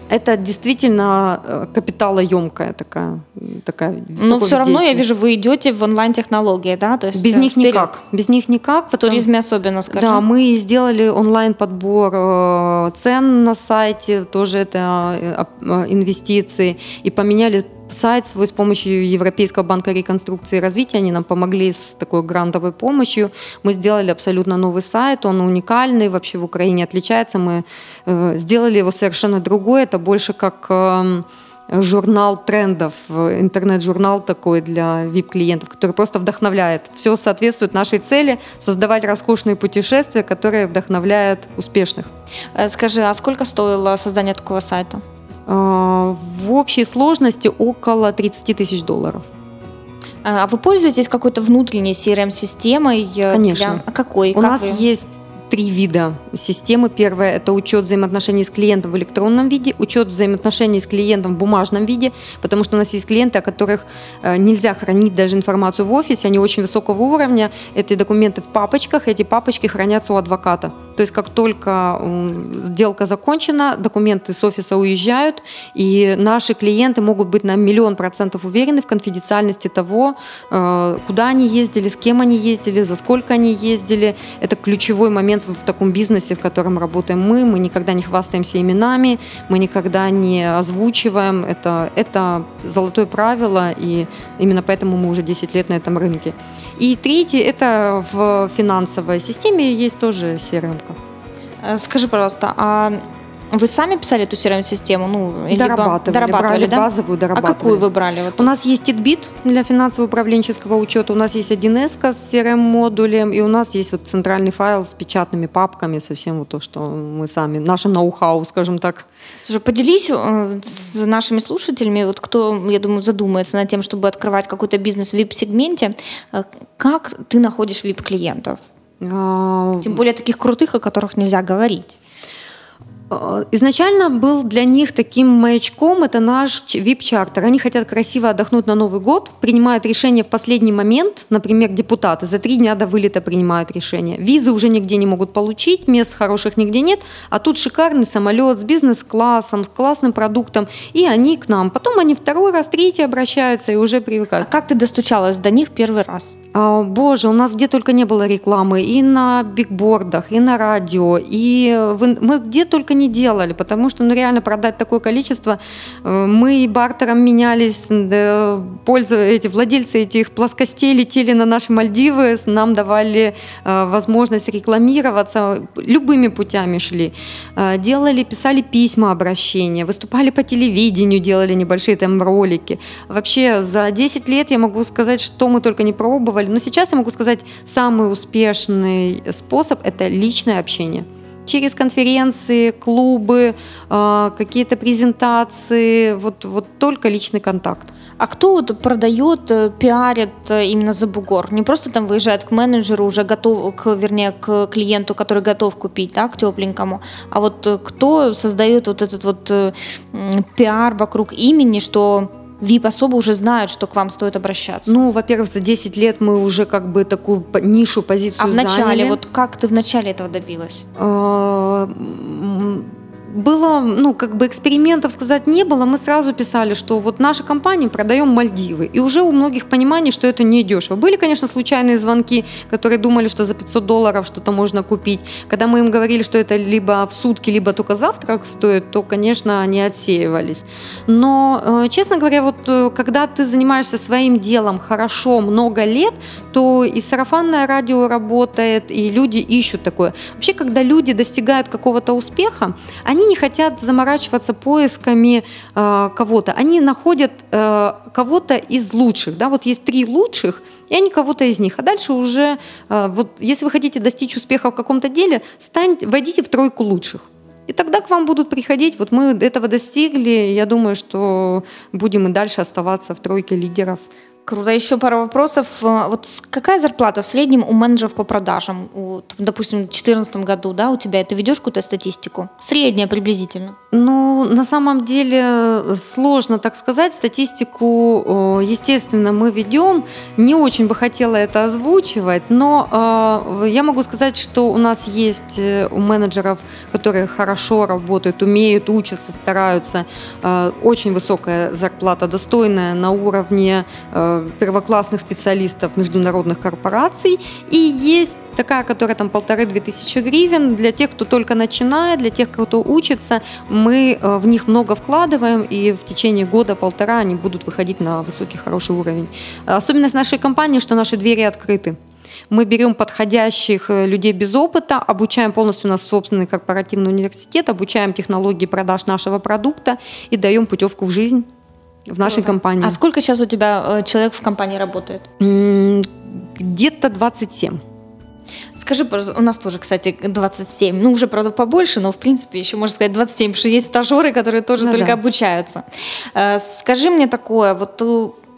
это действительно э, капиталоемкая такая. такая Но все равно я вижу, вы идете в онлайн-технологии, да? То есть Без них вперед. никак. Без них никак. В туризме особенно, скажем. Да, мы сделали онлайн-подбор э, цен на сайте, тоже это э, инвестиции, и поменяли сайт свой с помощью Европейского банка реконструкции и развития. Они нам помогли с такой грантовой помощью. Мы сделали абсолютно новый сайт, он уникальный, вообще в Украине отличается. Мы э, сделали его совершенно другой, это больше как э, журнал трендов, интернет-журнал такой для VIP-клиентов, который просто вдохновляет. Все соответствует нашей цели создавать роскошные путешествия, которые вдохновляют успешных. Э, скажи, а сколько стоило создание такого сайта? А, в общей сложности около 30 тысяч долларов. А вы пользуетесь какой-то внутренней CRM-системой? Конечно. Для... Какой? У как нас вы? есть три вида системы. Первое – это учет взаимоотношений с клиентом в электронном виде, учет взаимоотношений с клиентом в бумажном виде, потому что у нас есть клиенты, о которых э, нельзя хранить даже информацию в офисе, они очень высокого уровня, эти документы в папочках, эти папочки хранятся у адвоката. То есть как только сделка закончена, документы с офиса уезжают, и наши клиенты могут быть на миллион процентов уверены в конфиденциальности того, э, куда они ездили, с кем они ездили, за сколько они ездили. Это ключевой момент в таком бизнесе, в котором работаем мы. Мы никогда не хвастаемся именами, мы никогда не озвучиваем. Это, это золотое правило, и именно поэтому мы уже 10 лет на этом рынке. И третье, это в финансовой системе есть тоже CRM. Э, скажи, пожалуйста, а вы сами писали эту CRM-систему? Ну, дорабатывали, дорабатывали брали да? базовую, дорабатывали. А какую вы брали? Вот? У нас есть TITBIT для финансово-управленческого учета, у нас есть 1С с CRM-модулем, и у нас есть вот центральный файл с печатными папками, совсем вот то, что мы сами, нашим ноу-хау, скажем так. Слушай, поделись э, с нашими слушателями, вот кто, я думаю, задумается над тем, чтобы открывать какой-то бизнес в VIP-сегменте, э, как ты находишь VIP-клиентов? А, Тем более таких крутых, о которых нельзя говорить. Э, изначально был для них таким маячком, это наш VIP-чартер. Они хотят красиво отдохнуть на Новый год, принимают решение в последний момент, например, депутаты за три дня до вылета принимают решение. Визы уже нигде не могут получить, мест хороших нигде нет, а тут шикарный самолет с бизнес-классом, с классным продуктом, и они к нам. Потом они второй раз, третий обращаются и уже привыкают. А как ты достучалась до них первый раз? А, боже, у нас где только не было рекламы, и на бигбордах, и на радио, и мы где только не делали, потому что ну, реально продать такое количество. Э, мы бартером менялись, пользу, эти, владельцы этих плоскостей летели на наши Мальдивы, нам давали э, возможность рекламироваться, любыми путями шли. Э, делали, писали письма обращения, выступали по телевидению, делали небольшие там ролики. Вообще за 10 лет я могу сказать, что мы только не пробовали. Но сейчас я могу сказать, самый успешный способ – это личное общение через конференции, клубы, а, какие-то презентации, вот, вот только личный контакт. А кто вот продает, э, пиарит э, именно за бугор? Не просто там выезжает к менеджеру, уже готов, к, вернее, к клиенту, который готов купить, да, к тепленькому, а вот э, кто создает вот этот вот пиар вокруг имени, что VIP особо уже знают, что к вам стоит обращаться? Ну, во-первых, за 10 лет мы уже как бы такую нишу, позицию А в начале, заняли. вот как ты в начале этого добилась? Было, ну, как бы экспериментов сказать не было. Мы сразу писали, что вот наша компания продаем Мальдивы. И уже у многих понимание, что это не дешево. Были, конечно, случайные звонки, которые думали, что за 500 долларов что-то можно купить. Когда мы им говорили, что это либо в сутки, либо только завтрак стоит, то, конечно, они отсеивались. Но, э, честно говоря, вот э, когда ты занимаешься своим делом хорошо много лет, то и сарафанное радио работает, и люди ищут такое. Вообще, когда люди достигают какого-то успеха, они не хотят заморачиваться поисками э, кого-то. Они находят э, кого-то из лучших. Да? Вот есть три лучших, и они кого-то из них. А дальше уже, э, вот если вы хотите достичь успеха в каком-то деле, стань, войдите в тройку лучших. И тогда к вам будут приходить. Вот мы этого достигли. Я думаю, что будем и дальше оставаться в тройке лидеров. Круто. Еще пару вопросов. Э, вот какая зарплата в среднем у менеджеров по продажам? У, допустим, в 2014 году, да, у тебя это ведешь какую-то статистику? Средняя приблизительно. Ну, на самом деле э, сложно так сказать. Статистику, э, естественно, мы ведем. Не очень бы хотела это озвучивать, но я могу сказать, что у нас есть у менеджеров, которые хорошо работают, умеют, учатся, стараются, очень высокая зарплата, достойная на уровне первоклассных специалистов международных корпораций. И есть такая, которая там полторы-две тысячи гривен. Для тех, кто только начинает, для тех, кто учится, мы э, в них много вкладываем, и в течение года-полтора они будут выходить на высокий, хороший уровень. Особенность нашей компании, что наши двери открыты. Мы берем подходящих э, людей без опыта, обучаем полностью у нас собственный корпоративный университет, обучаем технологии продаж нашего продукта и даем путевку в жизнь в нашей Круто. компании. А сколько сейчас у тебя э, человек в компании работает? Где-то 27. Скажи, у нас тоже, кстати, 27. Ну, уже, правда, побольше, но, в принципе, еще можно сказать 27, потому что есть стажеры, которые тоже ну, только да. обучаются. Э, скажи мне такое, вот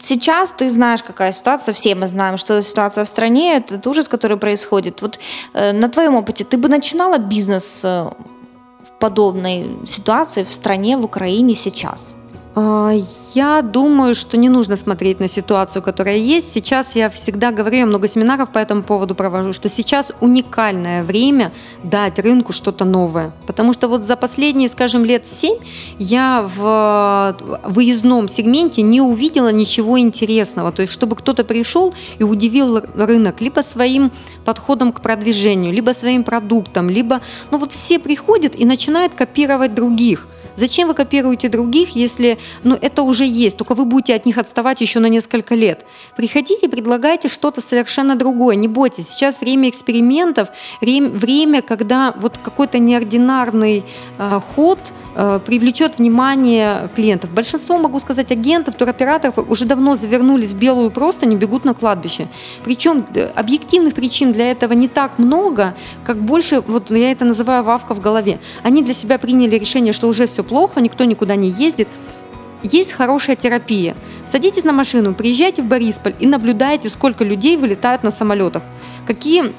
сейчас ты знаешь, какая ситуация, все мы знаем, что ситуация в стране, это ужас, который происходит. Вот э, на твоем опыте ты бы начинала бизнес э, в подобной ситуации в стране, в Украине сейчас? А, я думаю, что не нужно смотреть на ситуацию, которая есть. Сейчас я всегда говорю, я много семинаров по этому поводу провожу, что сейчас уникальное время дать рынку что-то новое. Потому что вот за последние, скажем, лет семь я в выездном сегменте не увидела ничего интересного. То есть, чтобы кто-то пришел и удивил рынок либо своим подходом к продвижению, либо своим продуктом, либо... Ну вот все приходят и начинают копировать других – Зачем вы копируете других, если ну, это уже есть, только вы будете от них отставать еще на несколько лет? Приходите, предлагайте что-то совершенно другое, не бойтесь. Сейчас время экспериментов, время, когда вот какой-то неординарный э, ход э, привлечет внимание клиентов. Большинство, могу сказать, агентов, туроператоров уже давно завернулись в белую простыню, бегут на кладбище. Причем э, объективных причин для этого не так много, как больше, вот я это называю вавка в голове. Они для себя приняли решение, что уже все плохо, никто никуда не ездит. Есть хорошая терапия. Садитесь на машину, приезжайте в Борисполь и наблюдайте, сколько людей вылетают на самолетах. Какие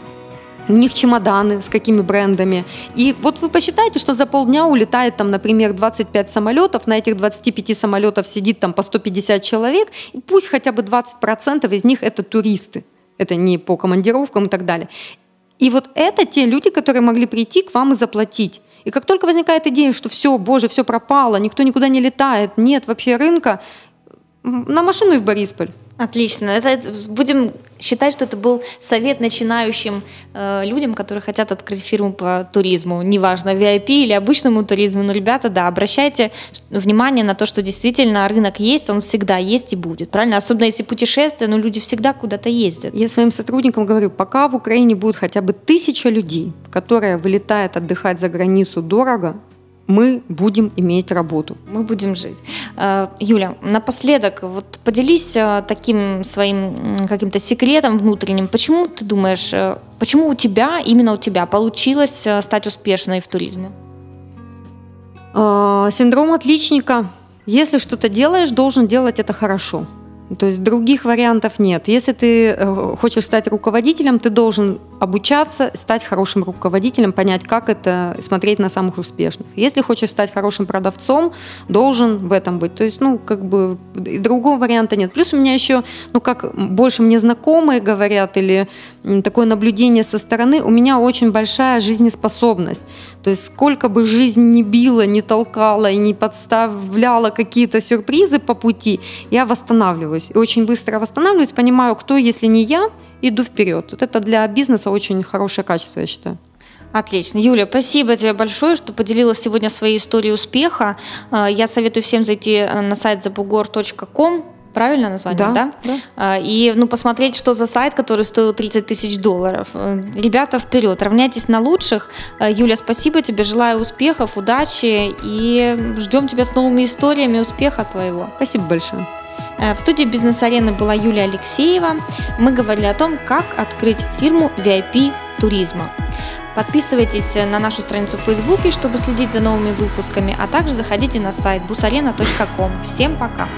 у них чемоданы, с какими брендами. И вот вы посчитайте, что за полдня улетает там, например, 25 самолетов, на этих 25 самолетов сидит там по 150 человек, и пусть хотя бы 20% из них это туристы. Это не по командировкам и так далее. И вот это те люди, которые могли прийти к вам и заплатить. И как только возникает идея, что все, боже, все пропало, никто никуда не летает, нет вообще рынка, на машину и в Борисполь. Отлично. Это, будем считать, что это был совет начинающим э, людям, которые хотят открыть фирму по туризму. Неважно, VIP или обычному туризму. Но, ребята, да, обращайте внимание на то, что действительно рынок есть, он всегда есть и будет. Правильно? Особенно если путешествия, но люди всегда куда-то ездят. Я своим сотрудникам говорю, пока в Украине будет хотя бы тысяча людей, которые вылетают отдыхать за границу дорого, мы будем иметь работу. Мы будем жить. А, Юля, напоследок, вот поделись а, таким своим каким-то секретом внутренним. Почему ты думаешь, э, почему у тебя, именно у тебя, получилось э, стать успешной в туризме? А, синдром отличника. Если что-то делаешь, должен делать это хорошо. То есть других вариантов нет. Если ты э, хочешь стать руководителем, ты должен обучаться, стать хорошим руководителем, понять, как это, смотреть на самых успешных. Если хочешь стать хорошим продавцом, должен в этом быть. То есть, ну, как бы другого варианта нет. Плюс у меня еще, ну, как больше мне знакомые говорят, или такое наблюдение со стороны, у меня очень большая жизнеспособность. То есть сколько бы жизнь не била, не толкала и не подставляла какие-то сюрпризы по пути, я восстанавливаюсь. И очень быстро восстанавливаюсь, понимаю, кто, если не я, иду вперед. Вот это для бизнеса очень хорошее качество, я считаю. Отлично. Юля, спасибо тебе большое, что поделилась сегодня своей историей успеха. А, я советую всем зайти на сайт zabugor.com, правильно название, да? да? да. А, и ну, посмотреть, что за сайт, который стоил 30 тысяч долларов. Э, ребята, вперед, равняйтесь на лучших. Э, Юля, спасибо тебе, желаю успехов, удачи и ждем тебя с новыми историями успеха твоего. Спасибо большое. Э, в студии «Бизнес-арены» была Юлия Алексеева. Мы говорили о том, как открыть фирму VIP туризма. Подписывайтесь на нашу страницу в Фейсбуке, чтобы следить за новыми выпусками, а также заходите на сайт busarena.com. Всем пока!